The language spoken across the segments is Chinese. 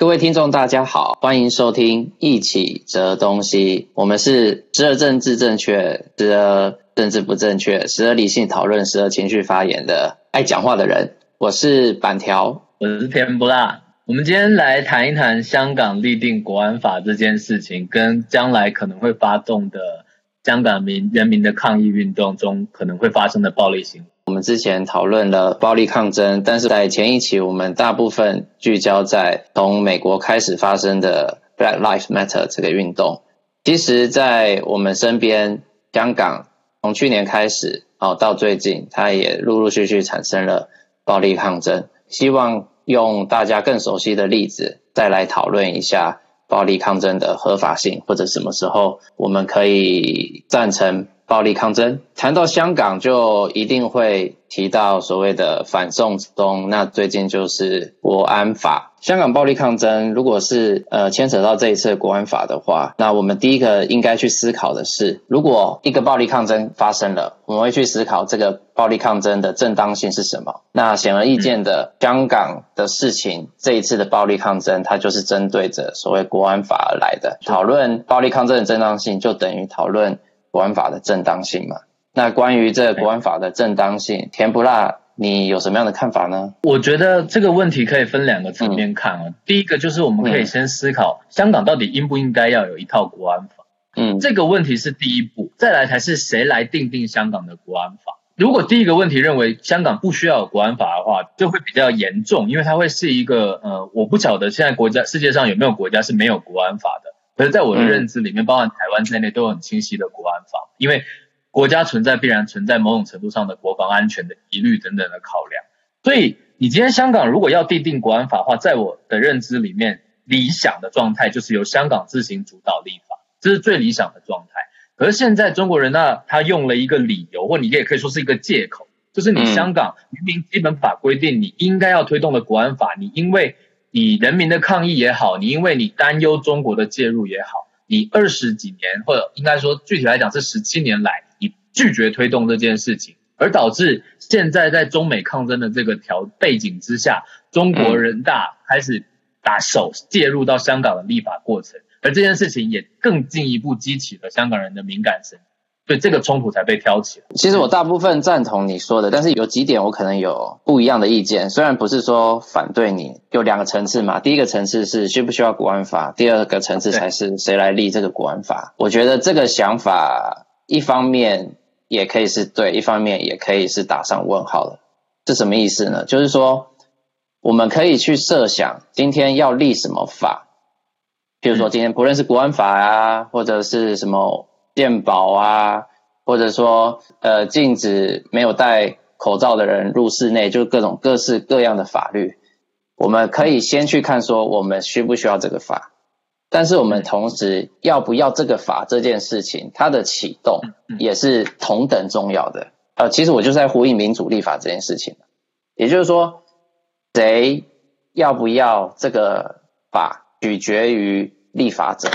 各位听众，大家好，欢迎收听一起折东西。我们是时而政治正确，时而政治不正确，时而理性讨论，时而情绪发言的爱讲话的人。我是板条，我是甜不辣。我们今天来谈一谈香港立定国安法这件事情，跟将来可能会发动的香港民人民的抗议运动中可能会发生的暴力行。我们之前讨论了暴力抗争，但是在前一期我们大部分聚焦在从美国开始发生的 Black Lives Matter 这个运动。其实，在我们身边，香港从去年开始，哦，到最近，它也陆陆续续产生了暴力抗争。希望用大家更熟悉的例子，再来讨论一下暴力抗争的合法性，或者什么时候我们可以赞成。暴力抗争，谈到香港就一定会提到所谓的反送中，那最近就是国安法。香港暴力抗争，如果是呃牵扯到这一次的国安法的话，那我们第一个应该去思考的是，如果一个暴力抗争发生了，我们会去思考这个暴力抗争的正当性是什么？那显而易见的，香港的事情，这一次的暴力抗争，它就是针对着所谓国安法而来的。讨论暴力抗争的正当性，就等于讨论。国安法的正当性嘛？那关于这个国安法的正当性，甜不辣，你有什么样的看法呢？我觉得这个问题可以分两个层面看啊。嗯、第一个就是我们可以先思考，香港到底应不应该要有一套国安法？嗯，这个问题是第一步，再来才是谁来定定香港的国安法。如果第一个问题认为香港不需要有国安法的话，就会比较严重，因为它会是一个呃，我不晓得现在国家世界上有没有国家是没有国安法的。可是，在我的认知里面，包含台湾在内，都有很清晰的国安法。因为国家存在，必然存在某种程度上的国防安全的疑虑等等的考量。所以，你今天香港如果要订定国安法的话，在我的认知里面，理想的状态就是由香港自行主导立法，这是最理想的状态。可是现在中国人呢，他用了一个理由，或你也可以说是一个借口，就是你香港明明基本法规定你应该要推动的国安法，你因为。你人民的抗议也好，你因为你担忧中国的介入也好，你二十几年或者应该说具体来讲是十七年来，你拒绝推动这件事情，而导致现在在中美抗争的这个条背景之下，中国人大开始打手介入到香港的立法过程，而这件事情也更进一步激起了香港人的敏感神经。所以这个冲突才被挑起。其实我大部分赞同你说的，但是有几点我可能有不一样的意见。虽然不是说反对你，有两个层次嘛。第一个层次是需不需要国安法，第二个层次才是谁来立这个国安法。我觉得这个想法一方面也可以是对，一方面也可以是打上问号的。是什么意思呢？就是说我们可以去设想今天要立什么法，比如说今天不论是国安法啊，或者是什么。健保啊，或者说呃，禁止没有戴口罩的人入室内，就各种各式各样的法律，我们可以先去看说我们需不需要这个法，但是我们同时要不要这个法这件事情，它的启动也是同等重要的。呃，其实我就是在呼应民主立法这件事情，也就是说，谁要不要这个法，取决于立法者，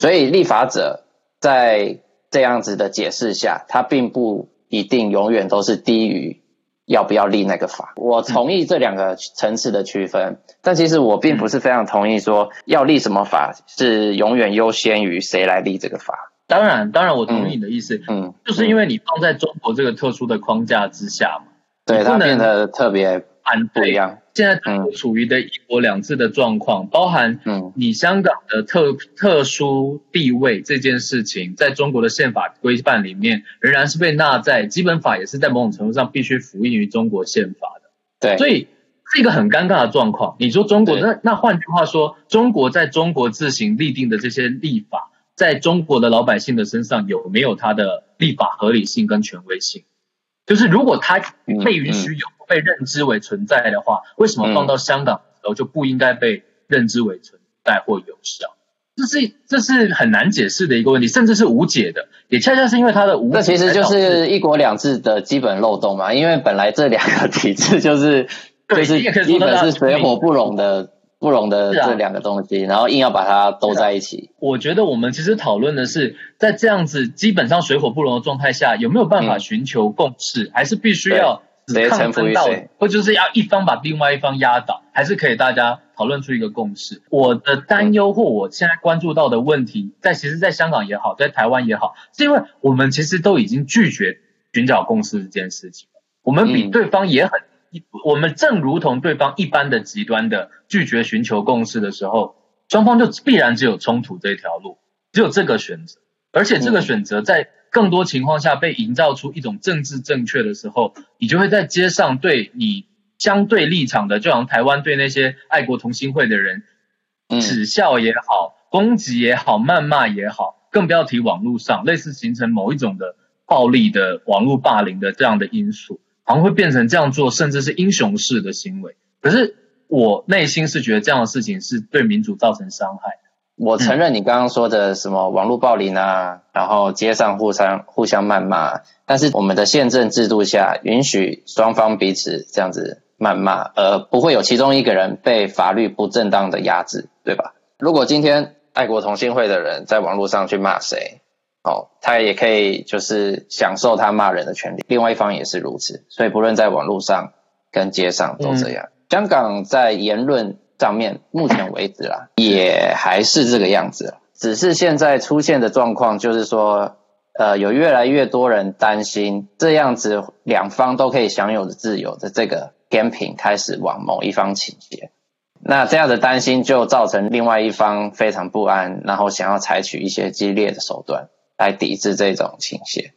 所以立法者。在这样子的解释下，它并不一定永远都是低于要不要立那个法。我同意这两个层次的区分，但其实我并不是非常同意说要立什么法是永远优先于谁来立这个法。当然，当然我同意你的意思，嗯，嗯，就是因为你放在中国这个特殊的框架之下嘛，对，它变得特别。安不一样，现在中国处于的一国两制的状况，包含嗯，你香港的特特殊地位这件事情，在中国的宪法规范里面，仍然是被纳在基本法，也是在某种程度上必须服役于中国宪法的。对，所以是一个很尴尬的状况。你说中国，那那换句话说，中国在中国自行立定的这些立法，在中国的老百姓的身上有没有它的立法合理性跟权威性？就是如果它被允许有。被认知为存在的话，为什么放到香港的时候就不应该被认知为存在或有效？这是这是很难解释的一个问题，甚至是无解的。也恰恰是因为它的无解，这其实就是一国两制的基本漏洞嘛。因为本来这两个体制就是 就是基本是水火不容的不容的这两个东西，然后硬要把它兜在一起。我觉得我们其实讨论的是，在这样子基本上水火不容的状态下，有没有办法寻求共识，还是必须要？谁臣服于谁，或就是要一方把另外一方压倒，还是可以大家讨论出一个共识。我的担忧或我现在关注到的问题，在其实，在香港也好，在台湾也好，是因为我们其实都已经拒绝寻找共识这件事情。我们比对方也很，嗯、我们正如同对方一般的极端的拒绝寻求共识的时候，双方就必然只有冲突这条路，只有这个选择。而且这个选择在更多情况下被营造出一种政治正确的时候，你就会在街上对你相对立场的，就像台湾对那些爱国同心会的人，耻笑也好，攻击也好，谩骂也好，更不要提网络上类似形成某一种的暴力的网络霸凌的这样的因素，好像会变成这样做，甚至是英雄式的行为。可是我内心是觉得这样的事情是对民主造成伤害。我承认你刚刚说的什么网络暴力啊，然后街上互相互相谩骂，但是我们的宪政制度下允许双方彼此这样子谩骂，而不会有其中一个人被法律不正当的压制，对吧？如果今天爱国同心会的人在网络上去骂谁，哦，他也可以就是享受他骂人的权利，另外一方也是如此，所以不论在网络上跟街上都这样。嗯、香港在言论。上面目前为止啦，也还是这个样子，只是现在出现的状况就是说，呃，有越来越多人担心这样子两方都可以享有的自由的这个 gaming 开始往某一方倾斜，那这样的担心就造成另外一方非常不安，然后想要采取一些激烈的手段来抵制这种倾斜。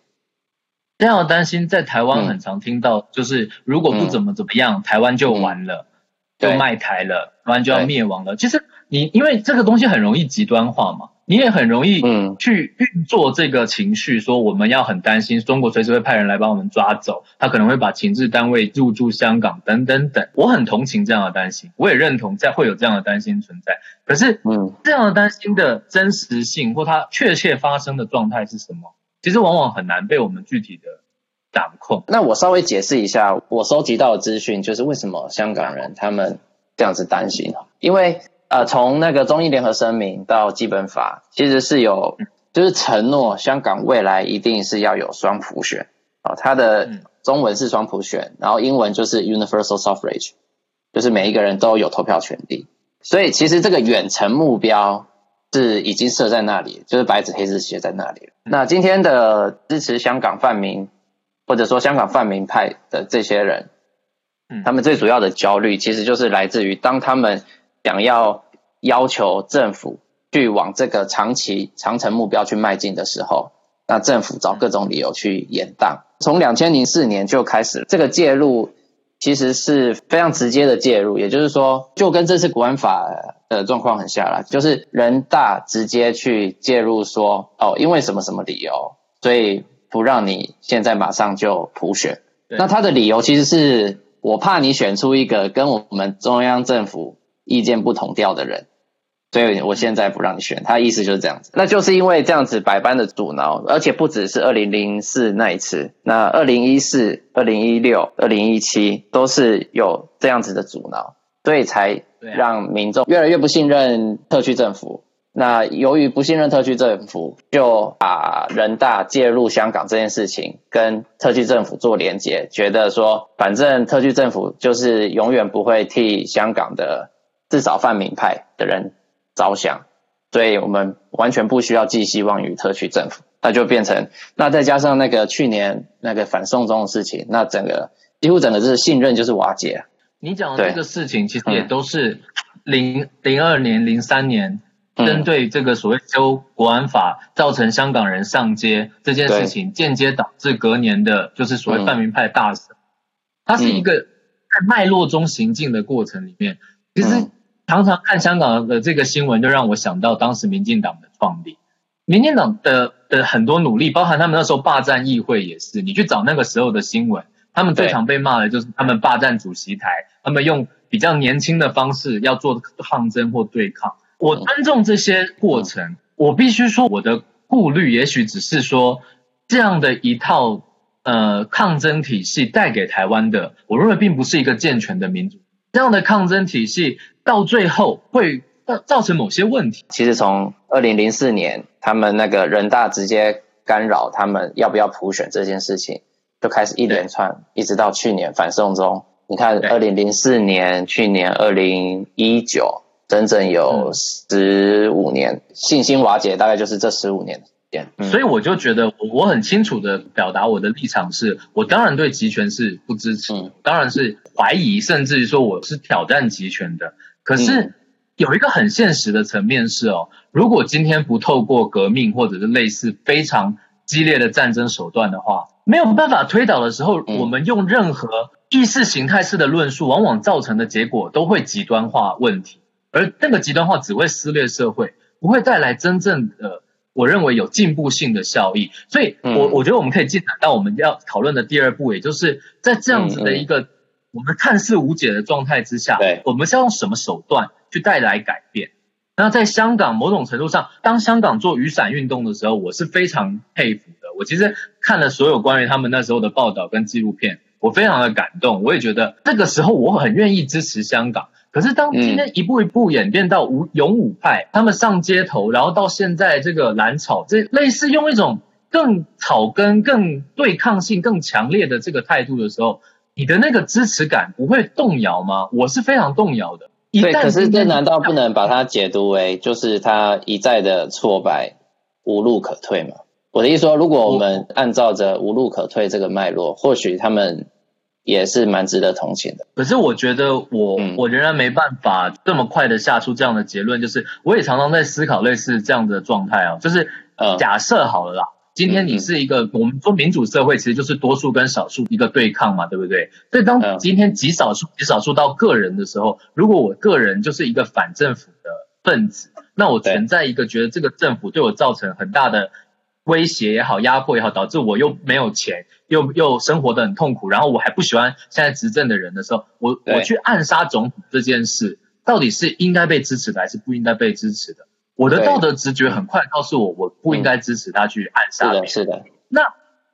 这样的担心在台湾很常听到，嗯、就是如果不怎么怎么样，嗯、台湾就完了。嗯就卖台了，完就要灭亡了。其实你因为这个东西很容易极端化嘛，你也很容易去运作这个情绪，说我们要很担心中国随时会派人来把我们抓走，他可能会把情治单位入驻香港等等等。我很同情这样的担心，我也认同在会有这样的担心存在。可是，嗯，这样的担心的真实性或它确切发生的状态是什么？其实往往很难被我们具体的。掌控。那我稍微解释一下，我收集到的资讯就是为什么香港人他们这样子担心。因为呃，从那个中英联合声明到基本法，其实是有就是承诺香港未来一定是要有双普选啊。它的中文是双普选，然后英文就是 universal suffrage，就是每一个人都有投票权利。所以其实这个远程目标是已经设在那里，就是白纸黑字写在那里。那今天的支持香港泛民。或者说香港泛民派的这些人，嗯，他们最主要的焦虑其实就是来自于当他们想要要求政府去往这个长期长程目标去迈进的时候，那政府找各种理由去延宕。从两千零四年就开始，这个介入其实是非常直接的介入，也就是说，就跟这次国安法的状况很像啦，就是人大直接去介入说，哦，因为什么什么理由，所以。不让你现在马上就普选，那他的理由其实是我怕你选出一个跟我们中央政府意见不同调的人，所以我现在不让你选。他的意思就是这样子，那就是因为这样子百般的阻挠，而且不只是二零零四那一次，那二零一四、二零一六、二零一七都是有这样子的阻挠，所以才让民众越来越不信任特区政府。那由于不信任特区政府，就把人大介入香港这件事情跟特区政府做连结，觉得说反正特区政府就是永远不会替香港的至少泛民派的人着想，所以我们完全不需要寄希望于特区政府。那就变成，那再加上那个去年那个反送中的事情，那整个几乎整个就是信任就是瓦解。你讲的这个事情其实也都是零零二年、零三年。针对这个所谓修国安法造成香港人上街这件事情，间接导致隔年的就是所谓泛民派大胜。它是一个在脉络中行进的过程里面。其实常常看香港的这个新闻，就让我想到当时民进党的创立，民进党的的很多努力，包含他们那时候霸占议会也是。你去找那个时候的新闻，他们最常被骂的就是他们霸占主席台，他们用比较年轻的方式要做抗争或对抗。我尊重这些过程，我必须说，我的顾虑也许只是说，这样的一套呃抗争体系带给台湾的，我认为并不是一个健全的民主。这样的抗争体系到最后会造造成某些问题。其实从二零零四年他们那个人大直接干扰他们要不要普选这件事情，就开始一连串，一直到去年反送中，你看，二零零四年，去年二零一九，整整有十五年，嗯、信心瓦解，大概就是这十五年。嗯、所以我就觉得，我很清楚的表达我的立场是，我当然对集权是不支持，嗯、当然是怀疑，甚至于说我是挑战集权的。可是有一个很现实的层面是哦，如果今天不透过革命或者是类似非常激烈的战争手段的话，没有办法推倒的时候，嗯、我们用任何意识形态式的论述，往往造成的结果都会极端化问题，而那个极端化只会撕裂社会，不会带来真正的。我认为有进步性的效益，所以我，我我觉得我们可以进展到我们要讨论的第二步，也就是在这样子的一个我们看似无解的状态之下，对，我们是要用什么手段去带来改变？那在香港，某种程度上，当香港做雨伞运动的时候，我是非常佩服的。我其实看了所有关于他们那时候的报道跟纪录片，我非常的感动。我也觉得那个时候我很愿意支持香港。可是当今天一步一步演变到武勇武派，他们上街头，然后到现在这个蓝草，这类似用一种更草根、更对抗性更强烈的这个态度的时候，你的那个支持感不会动摇吗？我是非常动摇的。对，可是这难道不能把它解读为就是他一再的挫败，无路可退吗？我的意思说，如果我们按照着无路可退这个脉络，或许他们。也是蛮值得同情的，可是我觉得我、嗯、我仍然没办法这么快的下出这样的结论，就是我也常常在思考类似这样的状态啊，就是呃假设好了啦，今天你是一个、嗯、我们说民主社会其实就是多数跟少数一个对抗嘛，对不对？所以当今天极少数极少数到个人的时候，如果我个人就是一个反政府的分子，那我存在一个觉得这个政府对我造成很大的。威胁也好，压迫也好，导致我又没有钱，又又生活的很痛苦，然后我还不喜欢现在执政的人的时候，我我去暗杀总统这件事，到底是应该被支持的还是不应该被支持的？我的道德直觉很快告诉我，我不应该支持他去暗杀。是的，是的。那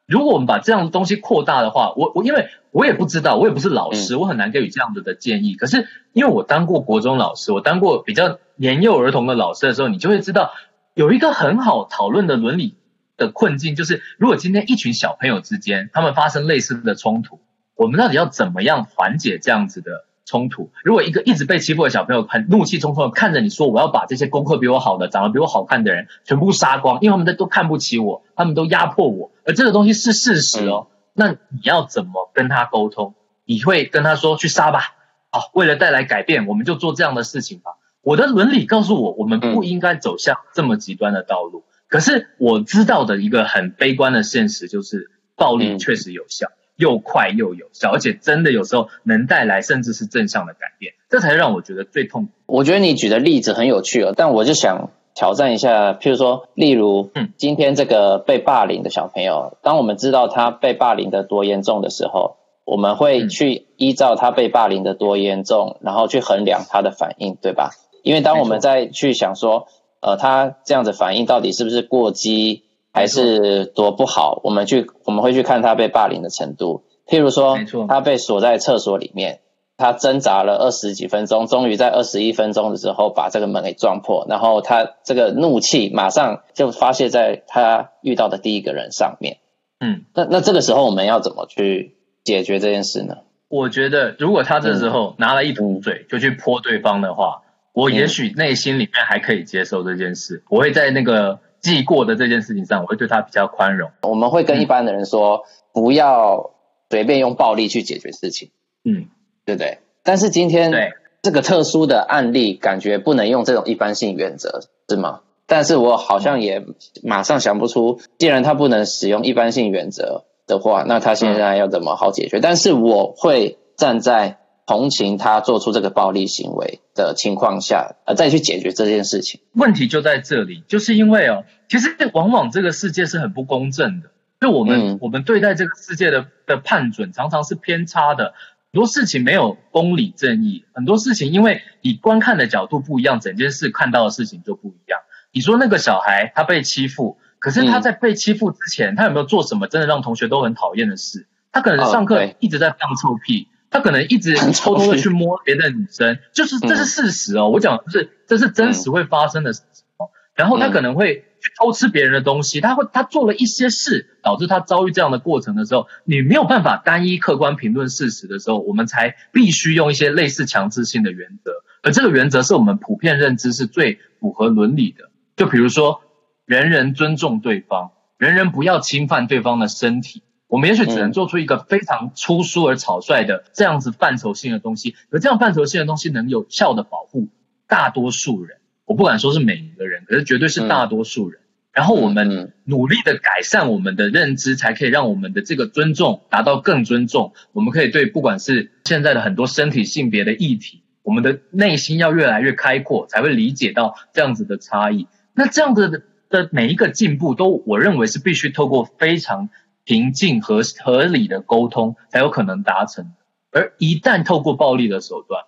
如果我们把这样的东西扩大的话，我我因为我也不知道，我也不是老师，我很难给予这样子的建议。可是因为我当过国中老师，我当过比较年幼儿童的老师的时候，你就会知道有一个很好讨论的伦理。的困境就是，如果今天一群小朋友之间他们发生类似的冲突，我们到底要怎么样缓解这样子的冲突？如果一个一直被欺负的小朋友很怒气冲冲的看着你说，我要把这些功课比我好的、长得比我好看的人全部杀光，因为他们都看不起我，他们都压迫我，而这个东西是事实哦。那你要怎么跟他沟通？你会跟他说去杀吧？好，为了带来改变，我们就做这样的事情吧。我的伦理告诉我，我们不应该走向这么极端的道路。可是我知道的一个很悲观的现实就是，暴力确实有效，又快又有效，而且真的有时候能带来甚至是正向的改变，这才让我觉得最痛苦。我觉得你举的例子很有趣哦，但我就想挑战一下，譬如说，例如，嗯，今天这个被霸凌的小朋友，当我们知道他被霸凌的多严重的时候，我们会去依照他被霸凌的多严重，然后去衡量他的反应，对吧？因为当我们在去想说。呃，他这样子反应到底是不是过激，还是多不好？我们去我们会去看他被霸凌的程度。譬如说，他被锁在厕所里面，他挣扎了二十几分钟，终于在二十一分钟的时候把这个门给撞破，然后他这个怒气马上就发泄在他遇到的第一个人上面。嗯，那那这个时候我们要怎么去解决这件事呢？我觉得，如果他这时候拿了一桶水就去泼对方的话。我也许内心里面还可以接受这件事，嗯、我会在那个记过的这件事情上，我会对他比较宽容。我们会跟一般的人说，嗯、不要随便用暴力去解决事情，嗯，对不对？但是今天对这个特殊的案例，感觉不能用这种一般性原则，是吗？但是我好像也马上想不出，既然他不能使用一般性原则的话，那他现在要怎么好解决？嗯、但是我会站在。同情他做出这个暴力行为的情况下，呃，再去解决这件事情。问题就在这里，就是因为哦，其实往往这个世界是很不公正的，就我们、嗯、我们对待这个世界的的判准常常是偏差的。很多事情没有公理正义，很多事情因为你观看的角度不一样，整件事看到的事情就不一样。你说那个小孩他被欺负，可是他在被欺负之前，嗯、他有没有做什么真的让同学都很讨厌的事？他可能上课一直在放臭屁。哦他可能一直偷偷的去摸别的女生，就是这是事实哦。我讲的是这是真实会发生的事情哦。然后他可能会去偷吃别人的东西，他会他做了一些事，导致他遭遇这样的过程的时候，你没有办法单一客观评论事实的时候，我们才必须用一些类似强制性的原则，而这个原则是我们普遍认知是最符合伦理的。就比如说，人人尊重对方，人人不要侵犯对方的身体。我们也许只能做出一个非常粗疏而草率的这样子范畴性的东西，而这样范畴性的东西能有效的保护大多数人。我不敢说是每一个人，可是绝对是大多数人。然后我们努力的改善我们的认知，才可以让我们的这个尊重达到更尊重。我们可以对不管是现在的很多身体性别的议题，我们的内心要越来越开阔，才会理解到这样子的差异。那这样子的的每一个进步，都我认为是必须透过非常。平静和合理的沟通才有可能达成，而一旦透过暴力的手段，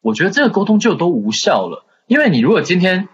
我觉得这个沟通就都无效了。因为你如果今天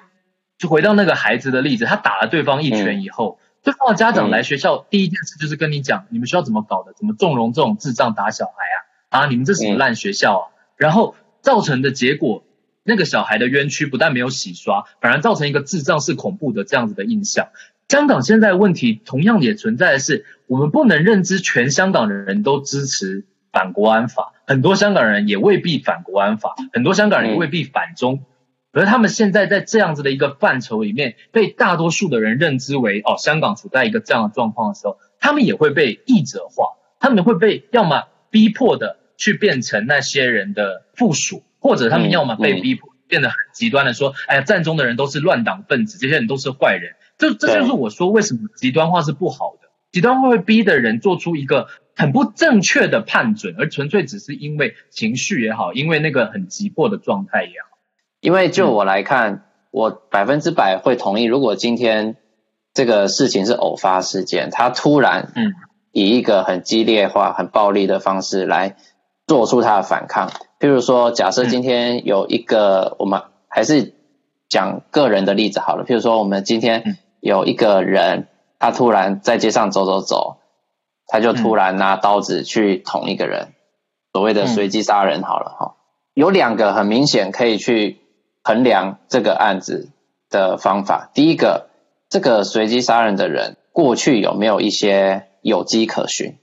就回到那个孩子的例子，他打了对方一拳以后，嗯、对方的家长来学校、嗯、第一件事就是跟你讲，你们学校怎么搞的，怎么纵容这种智障打小孩啊？啊，你们这什么烂学校啊？嗯、然后造成的结果，那个小孩的冤屈不但没有洗刷，反而造成一个智障是恐怖的这样子的印象。香港现在问题同样也存在的是，我们不能认知全香港的人都支持反国安法，很多香港人也未必反国安法，很多香港人也未必反中，而他们现在在这样子的一个范畴里面，被大多数的人认知为哦，香港处在一个这样的状况的时候，他们也会被异者化，他们会被要么逼迫的去变成那些人的附属，或者他们要么被逼迫变得很极端的说，哎呀，战中的人都是乱党分子，这些人都是坏人。这这就是我说为什么极端化是不好的，极端化会逼的人做出一个很不正确的判准，而纯粹只是因为情绪也好，因为那个很急迫的状态也好。因为就我来看，嗯、我百分之百会同意，如果今天这个事情是偶发事件，他突然嗯以一个很激烈化、很暴力的方式来做出他的反抗，譬如说，假设今天有一个，我们还是讲个人的例子好了，譬如说我们今天。嗯有一个人，他突然在街上走走走，他就突然拿刀子去捅一个人，嗯、所谓的随机杀人好了哈。有两个很明显可以去衡量这个案子的方法。第一个，这个随机杀人的人过去有没有一些有迹可循，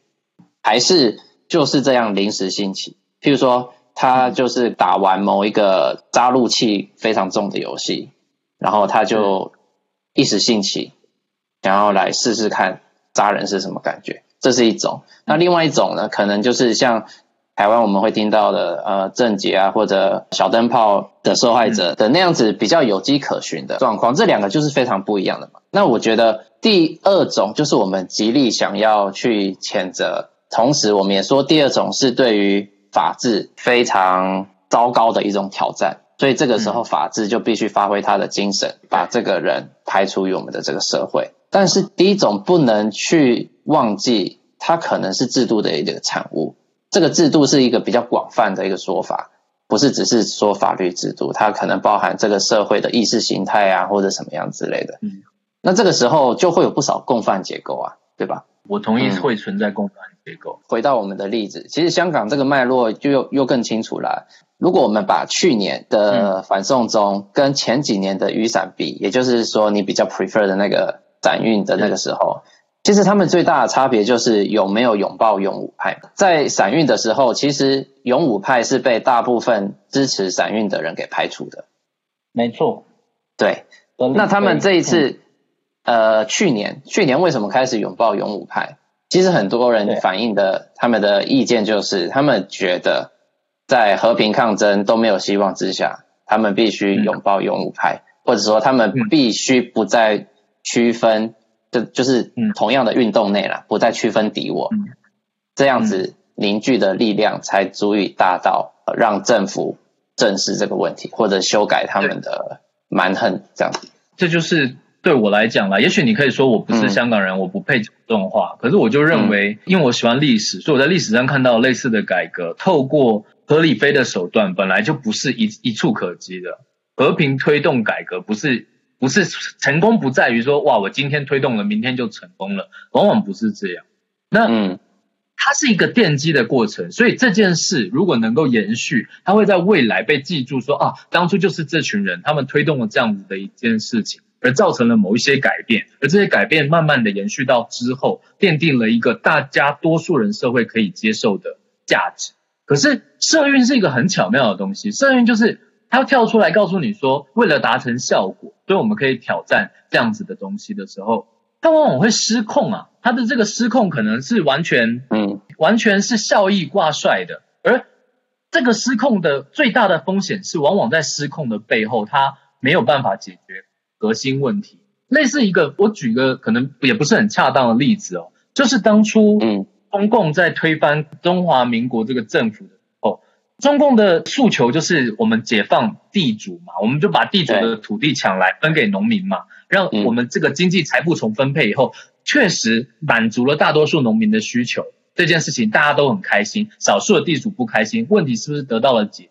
还是就是这样临时兴起？譬如说，他就是打完某一个杀戮气非常重的游戏，然后他就。一时兴起，然后来试试看扎人是什么感觉，这是一种。那另外一种呢，可能就是像台湾我们会听到的，呃，郑捷啊，或者小灯泡的受害者的那样子比较有迹可循的状况。这两个就是非常不一样的嘛。那我觉得第二种就是我们极力想要去谴责，同时我们也说第二种是对于法治非常糟糕的一种挑战。所以这个时候，法治就必须发挥它的精神，把这个人排除于我们的这个社会。但是第一种不能去忘记，它可能是制度的一个产物。这个制度是一个比较广泛的一个说法，不是只是说法律制度，它可能包含这个社会的意识形态啊，或者什么样之类的。嗯，那这个时候就会有不少共犯结构啊，对吧？我同意会存在共犯结构。嗯，回到我们的例子，其实香港这个脉络就又又更清楚了。如果我们把去年的反送中跟前几年的雨伞比，也就是说你比较 prefer 的那个伞运的那个时候，其实他们最大的差别就是有没有拥抱勇武派。在散运的时候，其实勇武派是被大部分支持散运的人给排除的。没错，对。那他们这一次，呃，去年去年为什么开始拥抱勇武派？其实很多人反映的他们的意见就是，他们觉得。在和平抗争都没有希望之下，他们必须拥抱勇武派，或者说他们必须不再区分，就就是同样的运动内了，不再区分敌我，这样子凝聚的力量才足以大到让政府正视这个问题，或者修改他们的蛮横这样子。这就是对我来讲啦，也许你可以说我不是香港人，我不配讲这种话，可是我就认为，因为我喜欢历史，所以我在历史上看到类似的改革，透过。合理非的手段本来就不是一一触可及的，和平推动改革不是不是成功不在于说哇我今天推动了明天就成功了，往往不是这样。那嗯，它是一个奠基的过程，所以这件事如果能够延续，它会在未来被记住说啊当初就是这群人他们推动了这样子的一件事情，而造成了某一些改变，而这些改变慢慢的延续到之后，奠定了一个大家多数人社会可以接受的价值。可是社运是一个很巧妙的东西，社运就是它跳出来告诉你说，为了达成效果，所以我们可以挑战这样子的东西的时候，它往往会失控啊。它的这个失控可能是完全，嗯，完全是效益挂帅的，而这个失控的最大的风险是，往往在失控的背后，它没有办法解决核心问题。类似一个，我举个可能也不是很恰当的例子哦，就是当初，嗯，中共在推翻中华民国这个政府的中共的诉求就是我们解放地主嘛，我们就把地主的土地抢来分给农民嘛，让我们这个经济财富重分配以后。确实满足了大多数农民的需求，这件事情大家都很开心，少数的地主不开心。问题是不是得到了解？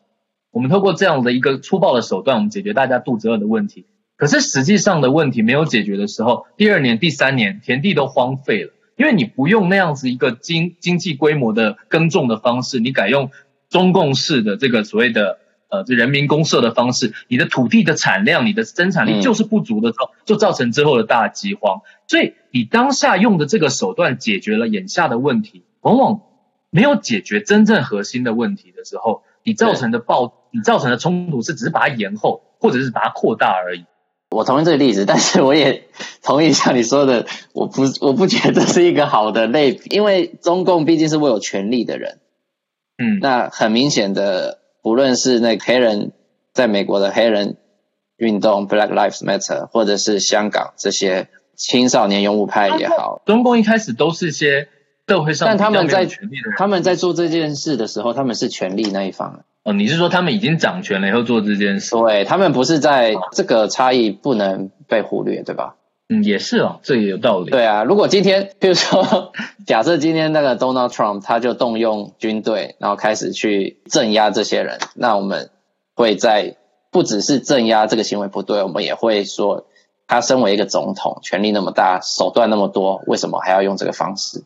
我们透过这样的一个粗暴的手段，我们解决大家肚子饿的问题。可是实际上的问题没有解决的时候，第二年、第三年田地都荒废了，因为你不用那样子一个经经济规模的耕种的方式，你改用中共式的这个所谓的。呃，这人民公社的方式，你的土地的产量、你的生产力就是不足的时候，就造成之后的大饥荒。所以你当下用的这个手段解决了眼下的问题，往往没有解决真正核心的问题的时候，你造成的暴，你造成的冲突是只是把它延后，或者是把它扩大而已。我同意这个例子，但是我也同意像你说的，我不我不觉得这是一个好的类比，因为中共毕竟是握有权力的人。嗯，那很明显的。不论是那个黑人在美国的黑人运动 Black Lives Matter，或者是香港这些青少年拥护派也好，中共一开始都是些社会上，但他们在他们在做这件事的时候，他们是权力那一方。哦，你是说他们已经掌权了以后做这件事？对，他们不是在这个差异不能被忽略，对吧？嗯，也是哦，这也有道理。对啊，如果今天，比如说，假设今天那个 Donald Trump 他就动用军队，然后开始去镇压这些人，那我们会在不只是镇压这个行为不对，我们也会说，他身为一个总统，权力那么大，手段那么多，为什么还要用这个方式？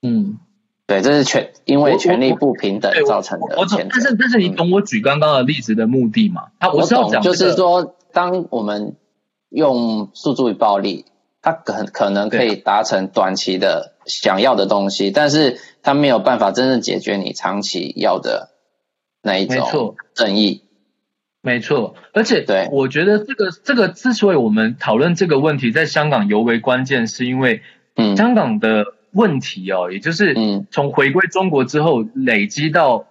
嗯，对，这是权因为权力不平等造成的。我懂，但是但是你懂我举刚刚的例子的目的吗？他我是要讲，就是说，当我们。用诉诸于暴力，他可可能可以达成短期的想要的东西，但是他没有办法真正解决你长期要的那一种正义。没错，而且对，我觉得这个这个之所以我们讨论这个问题，在香港尤为关键，是因为香港的问题哦，也就是从回归中国之后累积到。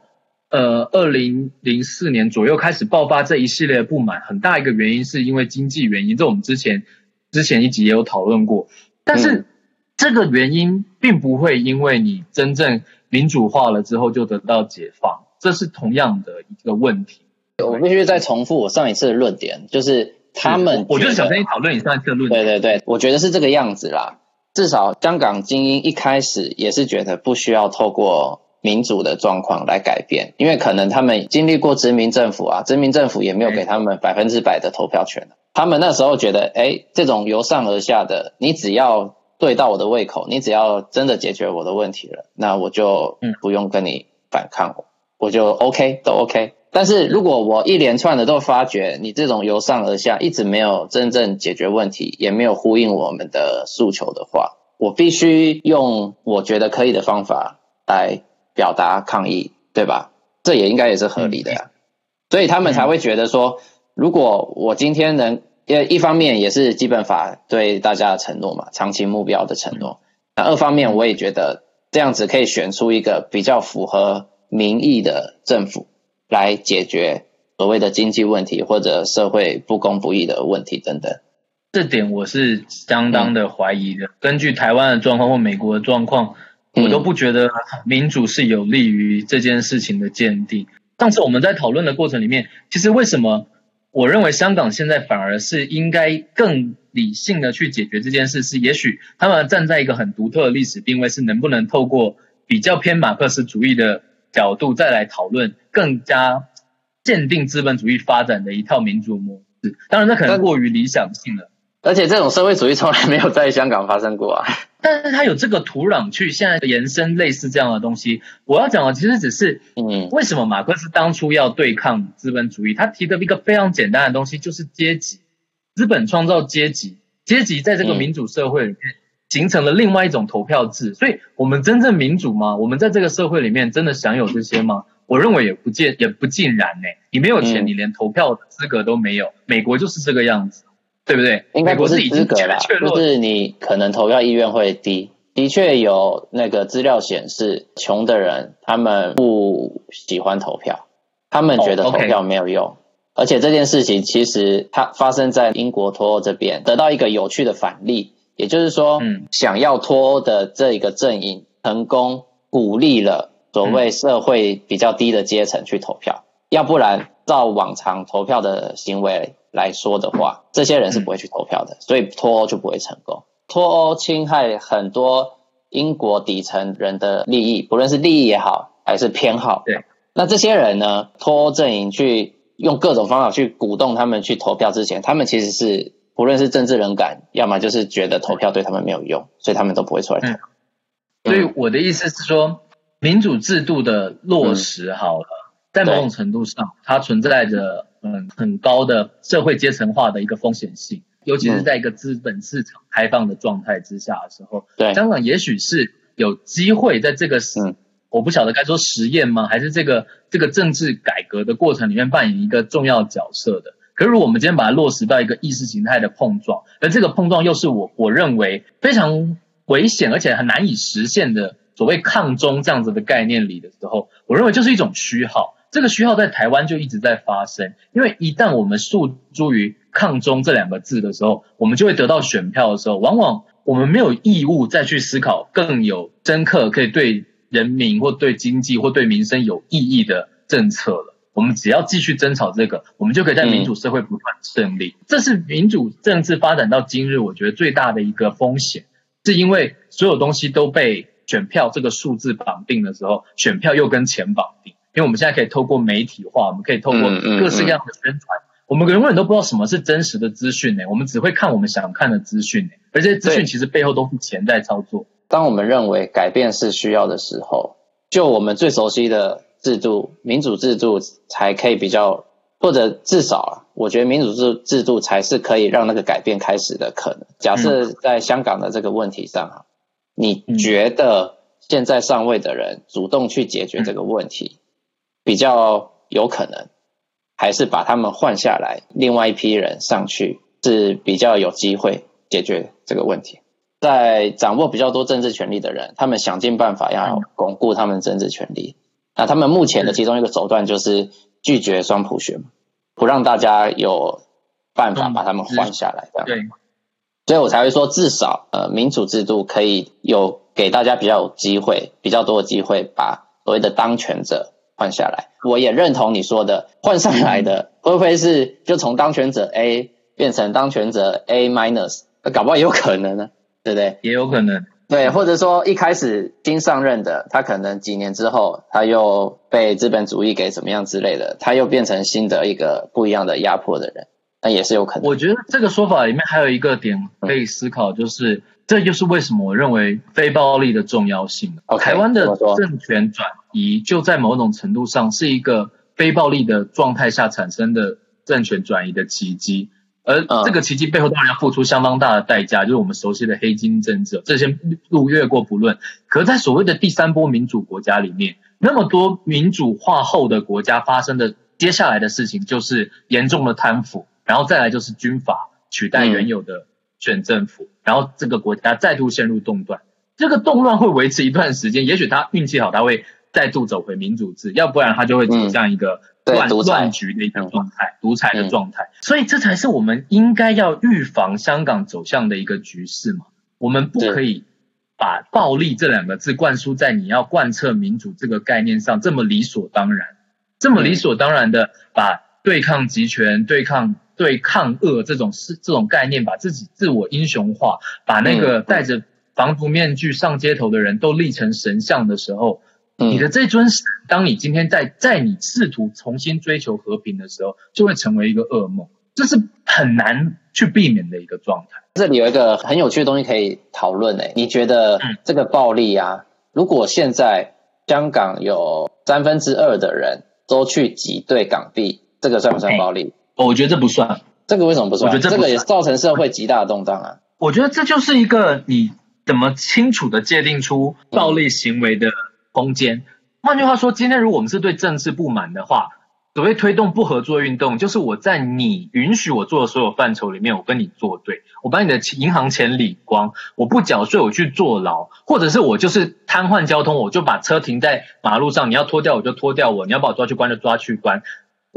呃，二零零四年左右开始爆发这一系列的不满，很大一个原因是因为经济原因，这我们之前之前一集也有讨论过。但是这个原因并不会因为你真正民主化了之后就得到解放，这是同样的一个问题。我必须再重复我上一次的论点，就是他们，我就是想跟你讨论你上一次的论点。对对对，我觉得是这个样子啦。至少香港精英一开始也是觉得不需要透过。民主的状况来改变，因为可能他们经历过殖民政府啊，殖民政府也没有给他们百分之百的投票权。他们那时候觉得，哎，这种由上而下的，你只要对到我的胃口，你只要真的解决我的问题了，那我就不用跟你反抗，我就 OK 都 OK。但是如果我一连串的都发觉你这种由上而下一直没有真正解决问题，也没有呼应我们的诉求的话，我必须用我觉得可以的方法来。表达抗议，对吧？这也应该也是合理的呀，所以他们才会觉得说，如果我今天能，呃，一方面也是基本法对大家的承诺嘛，长期目标的承诺。那二方面，我也觉得这样子可以选出一个比较符合民意的政府，来解决所谓的经济问题或者社会不公不义的问题等等。这点我是相当的怀疑的。根据台湾的状况或美国的状况。我都不觉得民主是有利于这件事情的鉴定。上次我们在讨论的过程里面，其实为什么我认为香港现在反而是应该更理性的去解决这件事？是也许他们站在一个很独特的历史定位，是能不能透过比较偏马克思主义的角度再来讨论更加鉴定资本主义发展的一套民主模式？当然，那可能过于理想性了。而且这种社会主义从来没有在香港发生过啊。但是它有这个土壤去现在延伸类似这样的东西。我要讲的其实只是，嗯，为什么马克思当初要对抗资本主义？他提的一个非常简单的东西就是阶级。资本创造阶级，阶级在这个民主社会里面形成了另外一种投票制。所以，我们真正民主吗？我们在这个社会里面真的享有这些吗？我认为也不尽也不尽然呢。你没有钱，你连投票的资格都没有。美国就是这个样子，对不对？应该不是资格啦，就是你可能投票意愿会低。的确有那个资料显示，穷的人他们不喜欢投票，他们觉得投票没有用。Oh. 而且这件事情其实它发生在英国脱欧这边，得到一个有趣的反例，也就是说，嗯，想要脱欧的这一个阵营成功鼓励了所谓社会比较低的阶层去投票，要不然照往常投票的行为来说的话，这些人是不会去投票的，所以脱欧就不会成功。脱欧侵害很多英国底层人的利益，不论是利益也好，还是偏好。对，那这些人呢，脱欧阵营去用各种方法去鼓动他们去投票之前，他们其实是不论是政治冷感，要么就是觉得投票对他们没有用，所以他们都不会出来投。嗯，所以我的意思是说，民主制度的落实好了，在某种程度上，它存在着嗯很高的社会阶层化的一个风险性。尤其是在一个资本市场开放的状态之下的时候，对香港也许是有机会在这个，嗯，我不晓得该说实验吗？还是这个这个政治改革的过程里面扮演一个重要角色的。可是如果我们今天把它落实到一个意识形态的碰撞，而这个碰撞又是我我认为非常危险而且很难以实现的所谓抗中这样子的概念里的时候，我认为就是一种虚耗。这个需要在台湾就一直在发生，因为一旦我们诉诸于抗中这两个字的时候，我们就会得到选票的时候，往往我们没有义务再去思考更有深刻可以对人民或对经济或对民生有意义的政策了。我们只要继续争吵这个，我们就可以在民主社会不断胜利。这是民主政治发展到今日，我觉得最大的一个风险，是因为所有东西都被选票这个数字绑定的时候，选票又跟钱绑定。因为我们现在可以透过媒体化，我们可以透过各式各样的宣传，嗯嗯嗯、我们永远都不知道什么是真实的资讯呢？我们只会看我们想看的资讯呢，而这些资讯其实背后都是钱在操作。当我们认为改变是需要的时候，就我们最熟悉的制度——民主制度，才可以比较，或者至少啊，我觉得民主制制度才是可以让那个改变开始的可能。假设在香港的这个问题上哈，你觉得现在上位的人主动去解决这个问题？比较有可能，还是把他们换下来，另外一批人上去是比较有机会解决这个问题。在掌握比较多政治权力的人，他们想尽办法要巩固他们政治权力。那他们目前的其中一个手段就是拒绝双普选，不让大家有办法把他们换下来。这样，对，所以我才会说，至少呃，民主制度可以有给大家比较有机会，比较多的机会，把所谓的当权者。换下来，我也认同你说的，换上来的会不会是就从当权者 A 变成当权者 A minus？搞不好也有可能呢，对不对？也有可能，对，或者说一开始新上任的，他可能几年之后他又被资本主义给怎么样之类的，他又变成新的一个不一样的压迫的人，那也是有可能。我觉得这个说法里面还有一个点可以思考，就是。嗯这就是为什么我认为非暴力的重要性。Okay, 台湾的政权转移就在某种程度上是一个非暴力的状态下产生的政权转移的奇迹，而这个奇迹背后当然要付出相当大的代价，就是我们熟悉的黑金政治，这些路越过不论。可在所谓的第三波民主国家里面，那么多民主化后的国家发生的接下来的事情，就是严重的贪腐，然后再来就是军阀取代原有的。选政府，然后这个国家再度陷入动乱，这个动乱会维持一段时间。也许他运气好，他会再度走回民主制；要不然他就会走向一个乱乱局的一个状态，独裁的状态。所以这才是我们应该要预防香港走向的一个局势嘛。我们不可以把暴力这两个字灌输在你要贯彻民主这个概念上，这么理所当然，这么理所当然的把对抗集权、对抗。对抗恶这种是这种概念，把自己自我英雄化，把那个戴着防毒面具上街头的人都立成神像的时候，嗯、你的这尊神，当你今天在在你试图重新追求和平的时候，就会成为一个噩梦，这是很难去避免的一个状态。这里有一个很有趣的东西可以讨论诶，你觉得这个暴力啊，如果现在香港有三分之二的人都去挤兑港币，这个算不算暴力？我觉得这不算，这个为什么不算？我觉得这，这个也造成社会极大的动荡啊。我觉得这就是一个你怎么清楚的界定出暴力行为的空间。换句话说，今天如果我们是对政治不满的话，所谓推动不合作运动，就是我在你允许我做的所有范畴里面，我跟你作对，我把你的银行钱理光，我不缴税，我去坐牢，或者是我就是瘫痪交通，我就把车停在马路上，你要拖掉我就拖掉我，你要把我抓去关就抓去关，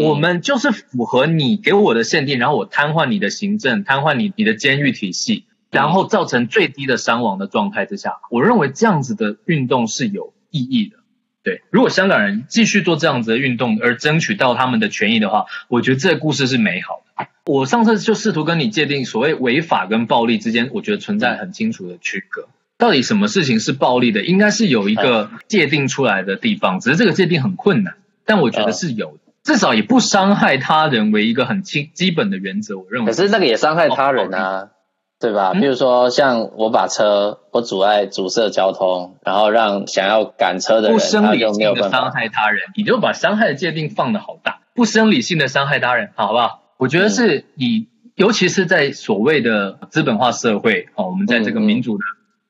我们就是符合你给我的限定，然后我瘫痪你的行政，瘫痪你你的监狱体系，然后造成最低的伤亡的状态之下，我认为这样子的运动是有意义的。对，如果香港人继续做这样子的运动而争取到他们的权益的话，我觉得这个故事是美好的。我上次就试图跟你界定所谓违法跟暴力之间，我觉得存在很清楚的区隔。到底什么事情是暴力的，应该是有一个界定出来的地方，只是这个界定很困难。但我觉得是有的，至少以不伤害他人为一个很基基本的原则。我认为，可是那个也伤害他人啊。对吧？比如说，像我把车，我阻碍阻塞交通，然后让想要赶车的人，不生理性的伤害他人，你就把伤害的界定放的好大。不生理性的伤害他人，好不好？我觉得是你，尤其是在所谓的资本化社会，哦，我们在这个民主的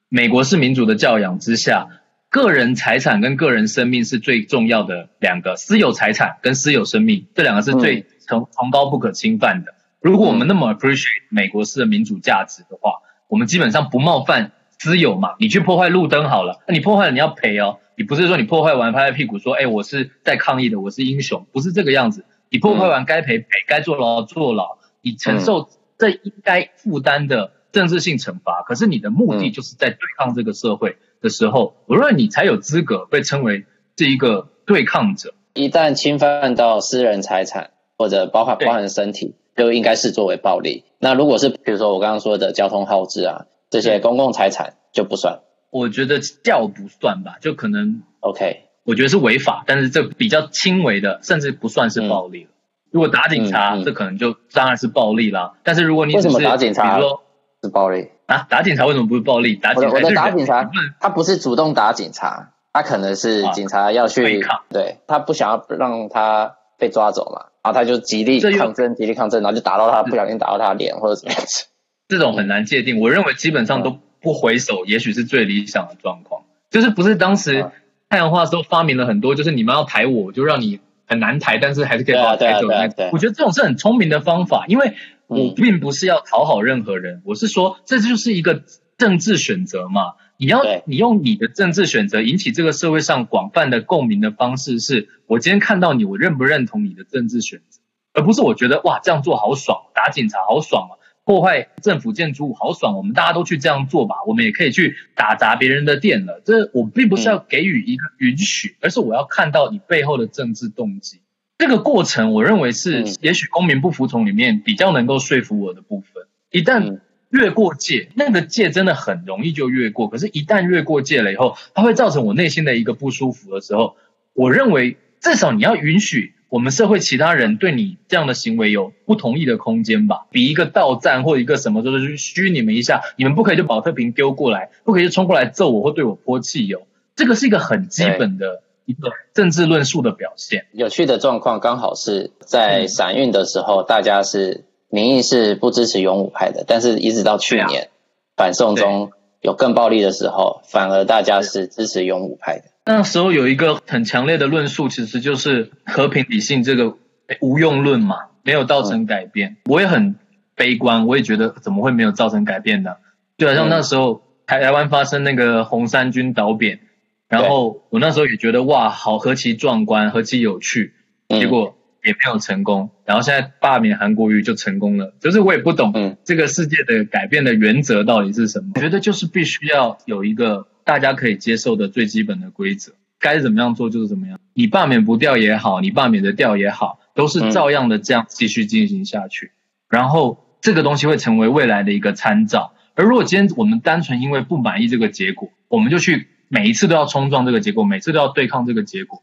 美国式民主的教养之下，个人财产跟个人生命是最重要的两个，私有财产跟私有生命这两个是最崇崇高不可侵犯的。如果我们那么 appreciate 美国式的民主价值的话，我们基本上不冒犯私有嘛。你去破坏路灯好了，那你破坏了你要赔哦。你不是说你破坏完拍拍屁股说，哎，我是在抗议的，我是英雄，不是这个样子。你破坏完该赔赔，该坐牢坐牢，你承受这应该负担的政治性惩罚。可是你的目的就是在对抗这个社会的时候，我认为你才有资格被称为这一个对抗者。一旦侵犯到私人财产或者包含包含身体。就应该视作为暴力。那如果是比如说我刚刚说的交通号志啊，这些公共财产就不算。我觉得叫不算吧，就可能 OK。我觉得是违法，但是这比较轻微的，甚至不算是暴力了。嗯、如果打警察，嗯嗯、这可能就当然是暴力啦。但是如果你只是为什么打警察，比如说是暴力啊？打警察为什么不是暴力？打警察，我的打警察，他不是主动打警察，他可能是警察要去，啊、对他不想要让他被抓走嘛。然后他就极力抗争，极力抗争，然后就打到他，不小心打到他脸或者怎么样子。这种很难界定，我认为基本上都不回首，也许是最理想的状况。就是不是当时太阳花的时候发明了很多，就是你们要抬我，就让你很难抬，但是还是可以把我抬走。我觉得这种是很聪明的方法，因为我并不是要讨好任何人，我是说这就是一个政治选择嘛。你要你用你的政治选择引起这个社会上广泛的共鸣的方式，是我今天看到你，我认不认同你的政治选择，而不是我觉得哇这样做好爽，打警察好爽啊，破坏政府建筑物好爽，我们大家都去这样做吧，我们也可以去打砸别人的店了。这我并不是要给予一个允许，而是我要看到你背后的政治动机。这个过程，我认为是也许公民不服从里面比较能够说服我的部分。一旦越过界，那个界真的很容易就越过。可是，一旦越过界了以后，它会造成我内心的一个不舒服的时候，我认为至少你要允许我们社会其他人对你这样的行为有不同意的空间吧。比一个到站或一个什么，就是嘘你们一下，你们不可以就保特瓶丢过来，不可以就冲过来揍我或对我泼汽油。这个是一个很基本的一个政治论述的表现。有趣的状况刚好是在闪运的时候，大家是。民意是不支持勇武派的，但是一直到去年反送中有更暴力的时候，反而大家是支持勇武派的。那时候有一个很强烈的论述，其实就是和平理性这个无用论嘛，没有造成改变。我也很悲观，我也觉得怎么会没有造成改变呢？就好像那时候台台湾发生那个红三军倒扁，然后我那时候也觉得哇，好何其壮观，何其有趣，结果。也没有成功，然后现在罢免韩国瑜就成功了，就是我也不懂这个世界的改变的原则到底是什么？我觉得就是必须要有一个大家可以接受的最基本的规则，该怎么样做就是怎么样。你罢免不掉也好，你罢免的掉也好，都是照样的这样继续进行下去。然后这个东西会成为未来的一个参照。而如果今天我们单纯因为不满意这个结果，我们就去每一次都要冲撞这个结果，每次都要对抗这个结果。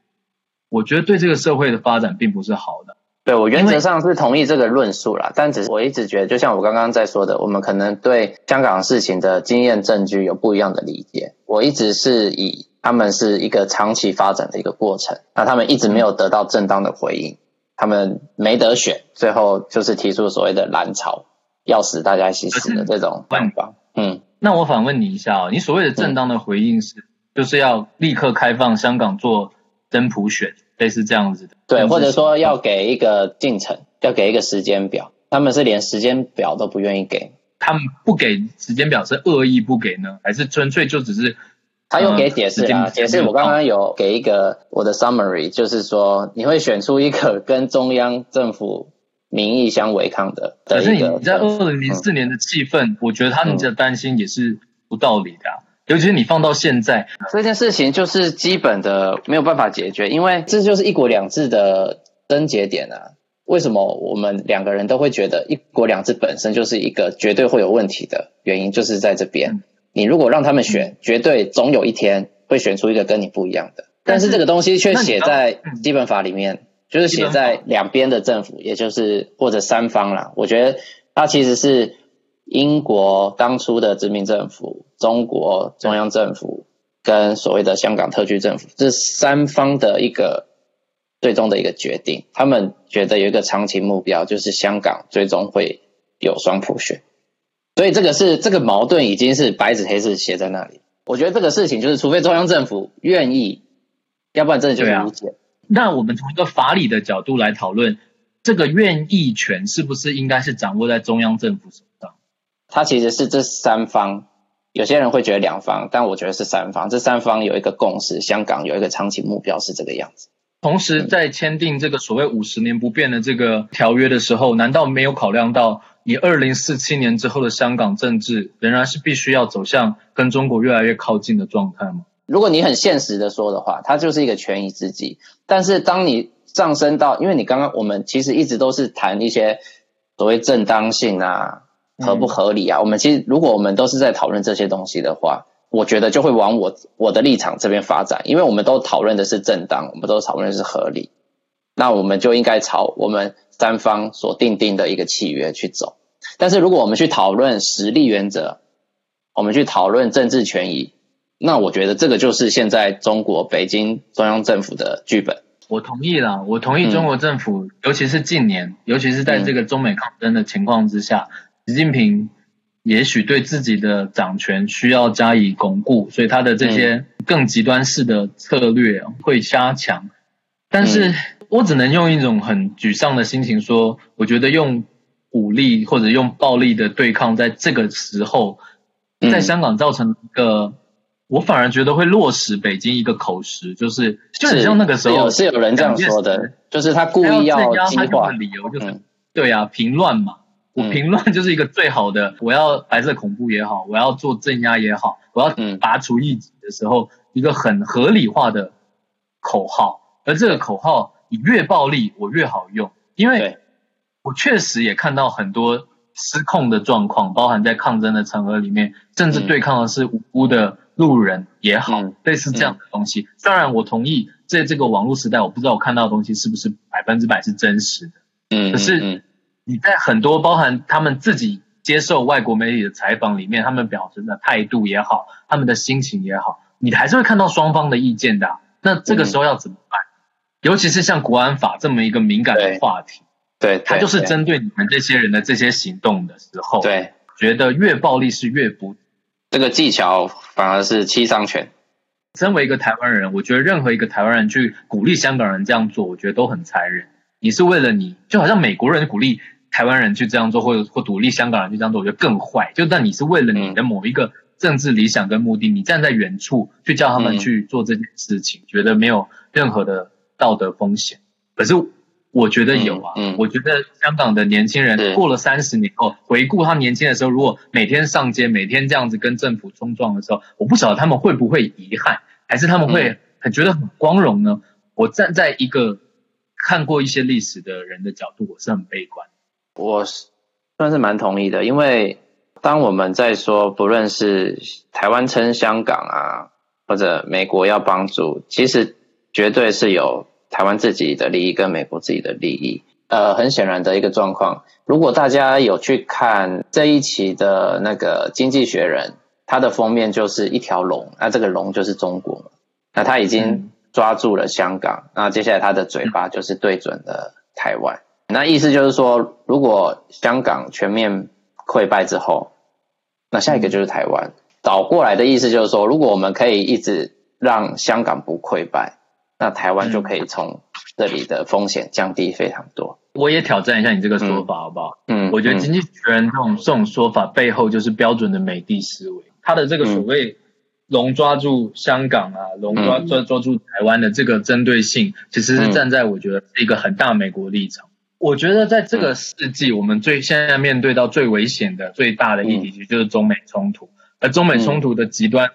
我觉得对这个社会的发展并不是好的。对，我原则上是同意这个论述啦，但只是我一直觉得，就像我刚刚在说的，我们可能对香港事情的经验证据有不一样的理解。我一直是以他们是一个长期发展的一个过程，那他们一直没有得到正当的回应。他们没得选，最后就是提出所谓的蓝潮，要死大家一起死的这种办法。嗯，那我反问你一下哦，你所谓的正当的回应是，嗯、就是要立刻开放香港做真普选，类似这样子的？对，或者说要给一个进程，要给一个时间表，他们是连时间表都不愿意给。他们不给时间表是恶意不给呢，还是纯粹就只是？他又给解释啊，解释我刚刚有给一个我的 summary，就是说你会选出一个 跟中央政府民意相违抗的。可是你在二零零四年的气氛，嗯、我觉得他们的担心也是不道理的啊。尤其是你放到现在，这件事情就是基本的没有办法解决，因为这就是一国两制的症结点啊。为什么我们两个人都会觉得一国两制本身就是一个绝对会有问题的原因，就是在这边。嗯你如果让他们选，绝对总有一天会选出一个跟你不一样的。但是这个东西却写在基本法里面，就是写在两边的政府，也就是或者三方啦。我觉得它其实是英国当初的殖民政府、中国中央政府跟所谓的香港特区政府这三方的一个最终的一个决定。他们觉得有一个长期目标，就是香港最终会有双普选。所以这个是这个矛盾已经是白纸黑字写在那里。我觉得这个事情就是，除非中央政府愿意，要不然真的就是无解。那我们从一个法理的角度来讨论，这个愿意权是不是应该是掌握在中央政府手上？它其实是这三方，有些人会觉得两方，但我觉得是三方。这三方有一个共识，香港有一个长期目标是这个样子。同时，在签订这个所谓五十年不变的这个条约的时候，难道没有考量到？你二零四七年之后的香港政治，仍然是必须要走向跟中国越来越靠近的状态吗？如果你很现实的说的话，它就是一个权宜之计。但是当你上升到，因为你刚刚我们其实一直都是谈一些所谓正当性啊、合不合理啊。嗯、我们其实如果我们都是在讨论这些东西的话，我觉得就会往我我的立场这边发展，因为我们都讨论的是正当，我们都讨论的是合理，那我们就应该朝我们。三方所定定的一个契约去走，但是如果我们去讨论实力原则，我们去讨论政治权益，那我觉得这个就是现在中国北京中央政府的剧本。我同意了，我同意中国政府，嗯、尤其是近年，尤其是在这个中美抗争的情况之下，嗯、习近平也许对自己的掌权需要加以巩固，所以他的这些更极端式的策略会加强，但是。嗯我只能用一种很沮丧的心情说，我觉得用武力或者用暴力的对抗，在这个时候，在香港造成一个，嗯、我反而觉得会落实北京一个口实，就是就很像那个时候是有，是有人这样说的，就是他故意要激化，理由就是、嗯、对啊，平乱嘛，我评论 就是一个最好的，我要白色恐怖也好，我要做镇压也好，我要拔除异己的时候，一个很合理化的口号，而这个口号。你越暴力，我越好用，因为我确实也看到很多失控的状况，包含在抗争的场合里面，甚至对抗的是无辜的路人也好，嗯、类似这样的东西。当然，我同意在这个网络时代，我不知道我看到的东西是不是百分之百是真实的。嗯，可是你在很多包含他们自己接受外国媒体的采访里面，他们表示的态度也好，他们的心情也好，你还是会看到双方的意见的。那这个时候要怎么办？嗯尤其是像国安法这么一个敏感的话题，对，它就是针对你们这些人的这些行动的时候，对，觉得越暴力是越不，这个技巧反而是七伤拳。身为一个台湾人，我觉得任何一个台湾人去鼓励香港人这样做，我觉得都很残忍。你是为了你，就好像美国人鼓励台湾人去这样做，或者或独立香港人去这样做，我觉得更坏。就但你是为了你的某一个政治理想跟目的，嗯、你站在远处去叫他们去做这件事情，嗯、觉得没有任何的。道德风险，可是我觉得有啊。我觉得香港的年轻人过了三十年后，回顾他年轻的时候，如果每天上街，每天这样子跟政府冲撞的时候，我不晓得他们会不会遗憾，还是他们会很觉得很光荣呢？我站在一个看过一些历史的人的角度，我是很悲观。我是算是蛮同意的，因为当我们在说，不论是台湾称香港啊，或者美国要帮助，其实。绝对是有台湾自己的利益跟美国自己的利益，呃，很显然的一个状况。如果大家有去看这一期的那个《经济学人》，它的封面就是一条龙，那这个龙就是中国，那他已经抓住了香港，那接下来他的嘴巴就是对准了台湾。那意思就是说，如果香港全面溃败之后，那下一个就是台湾。倒过来的意思就是说，如果我们可以一直让香港不溃败，那台湾就可以从这里的风险降低非常多。我也挑战一下你这个说法，好不好？嗯，我觉得经济学人这种这种说法背后就是标准的美帝思维，他的这个所谓龙抓住香港啊，龙抓抓抓住台湾的这个针对性，其实是站在我觉得是一个很大美国立场。我觉得在这个世纪，我们最现在面对到最危险的、最大的议题，其实就是中美冲突。而中美冲突的极端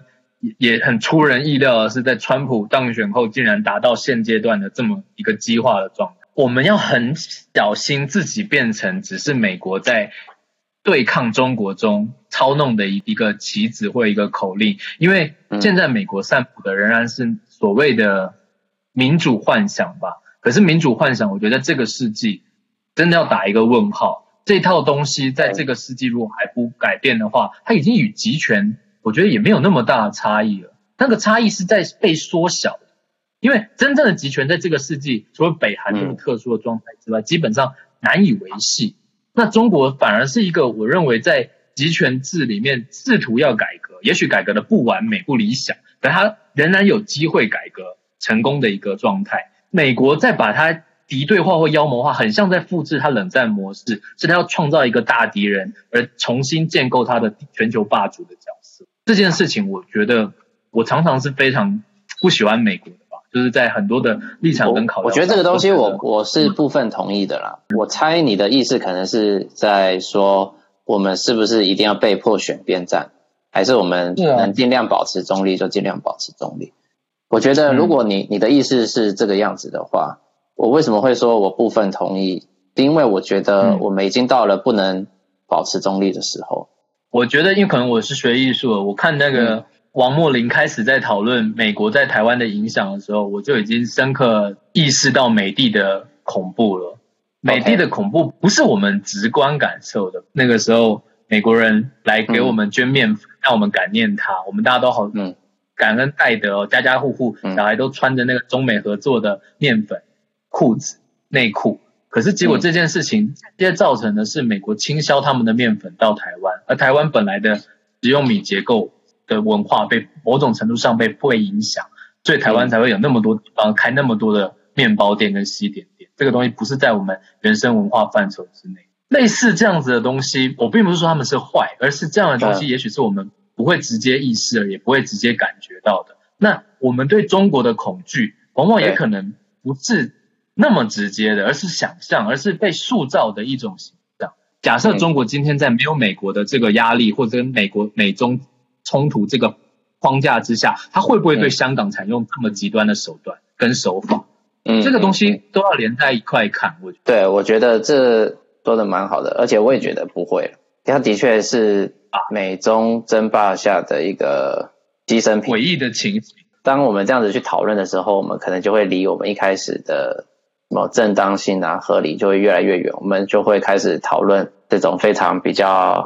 也很出人意料的是，在川普当选后，竟然达到现阶段的这么一个激化的状态。我们要很小心自己变成只是美国在对抗中国中操弄的一一个棋子或一个口令，因为现在美国散布的仍然是所谓的民主幻想吧。可是民主幻想，我觉得在这个世纪真的要打一个问号。这套东西在这个世纪如果还不改变的话，它已经与集权，我觉得也没有那么大的差异了。那个差异是在被缩小的，因为真正的集权在这个世纪，除了北韩这么特殊的状态之外，基本上难以维系。那中国反而是一个我认为在集权制里面试图要改革，也许改革的不完美、不理想，但它仍然有机会改革成功的一个状态。美国再把它。敌对化或妖魔化，很像在复制他冷战模式，是他要创造一个大敌人，而重新建构他的全球霸主的角色。这件事情，我觉得我常常是非常不喜欢美国的吧，就是在很多的立场跟考虑。我觉得这个东西我，我我是部分同意的啦。嗯、我猜你的意思可能是在说，我们是不是一定要被迫选边站，还是我们能尽量保持中立就尽量保持中立？我觉得，如果你你的意思是这个样子的话。我为什么会说我部分同意？因为我觉得我们已经到了不能保持中立的时候。我觉得，因为可能我是学艺术的，我看那个王墨林开始在讨论美国在台湾的影响的时候，我就已经深刻意识到美帝的恐怖了。美帝的恐怖不是我们直观感受的。那个时候，美国人来给我们捐面粉，让我们感念他，我们大家都好嗯感恩戴德，家家户户小孩都穿着那个中美合作的面粉。裤子、内裤，可是结果这件事情，现在造成的是美国倾销他们的面粉到台湾，而台湾本来的食用米结构的文化被某种程度上被被影响，所以台湾才会有那么多地方开那么多的面包店跟西点店。这个东西不是在我们原生文化范畴之内。类似这样子的东西，我并不是说他们是坏，而是这样的东西，也许是我们不会直接意识，也不会直接感觉到的。那我们对中国的恐惧，往往也可能不是。那么直接的，而是想象，而是被塑造的一种形象。假设中国今天在没有美国的这个压力，或者跟美国美中冲突这个框架之下，他会不会对香港采用这么极端的手段跟手法？嗯，这个东西都要连在一块看。我觉得对，我觉得这说的蛮好的，而且我也觉得不会。它的确是美中争霸下的一个牺牲品，诡异的情形。当我们这样子去讨论的时候，我们可能就会离我们一开始的。什么正当性啊、合理就会越来越远，我们就会开始讨论这种非常比较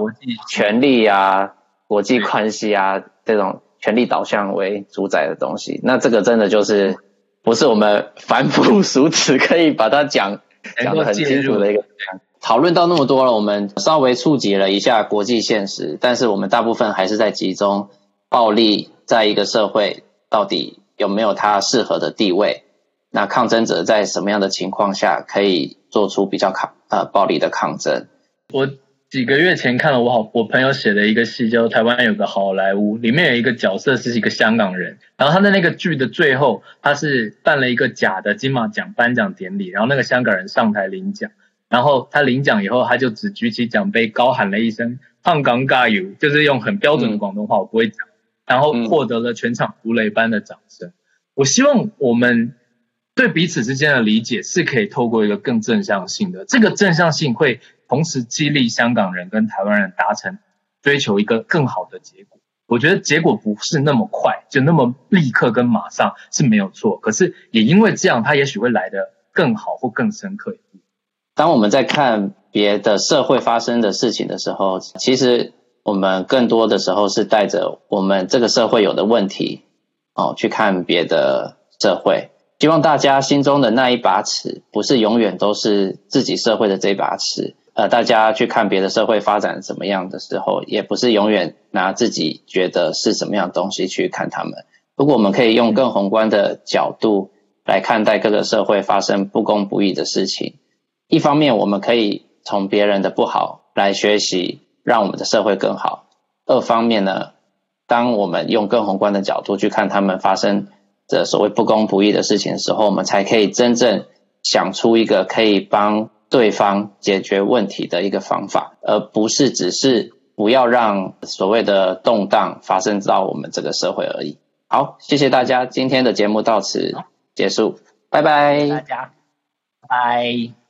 权力啊、国际关系啊这种权力导向为主宰的东西。那这个真的就是不是我们凡夫俗子可以把它讲讲得很清楚的一个。讨论到那么多了，我们稍微触及了一下国际现实，但是我们大部分还是在集中暴力在一个社会到底有没有它适合的地位。那抗争者在什么样的情况下可以做出比较抗呃暴力的抗争？我几个月前看了我好我朋友写的一个戏，叫《台湾有个好莱坞》，里面有一个角色是一个香港人，然后他在那个剧的最后，他是办了一个假的金马奖颁奖典礼，然后那个香港人上台领奖，然后他领奖以后，他就只举起奖杯，高喊了一声“胖港加油”，就是用很标准的广东话，我不会讲，然后获得了全场如雷般的掌声。我希望我们。对彼此之间的理解是可以透过一个更正向性的，这个正向性会同时激励香港人跟台湾人达成追求一个更好的结果。我觉得结果不是那么快，就那么立刻跟马上是没有错。可是也因为这样，它也许会来得更好或更深刻。当我们在看别的社会发生的事情的时候，其实我们更多的时候是带着我们这个社会有的问题哦去看别的社会。希望大家心中的那一把尺，不是永远都是自己社会的这把尺。呃，大家去看别的社会发展怎么样的时候，也不是永远拿自己觉得是什么样东西去看他们。如果我们可以用更宏观的角度来看待各个社会发生不公不义的事情，一方面我们可以从别人的不好来学习，让我们的社会更好；二方面呢，当我们用更宏观的角度去看他们发生这所谓不公不义的事情的时候，我们才可以真正想出一个可以帮对方解决问题的一个方法，而不是只是不要让所谓的动荡发生到我们这个社会而已。好，谢谢大家，今天的节目到此结束，拜拜。大家，拜拜。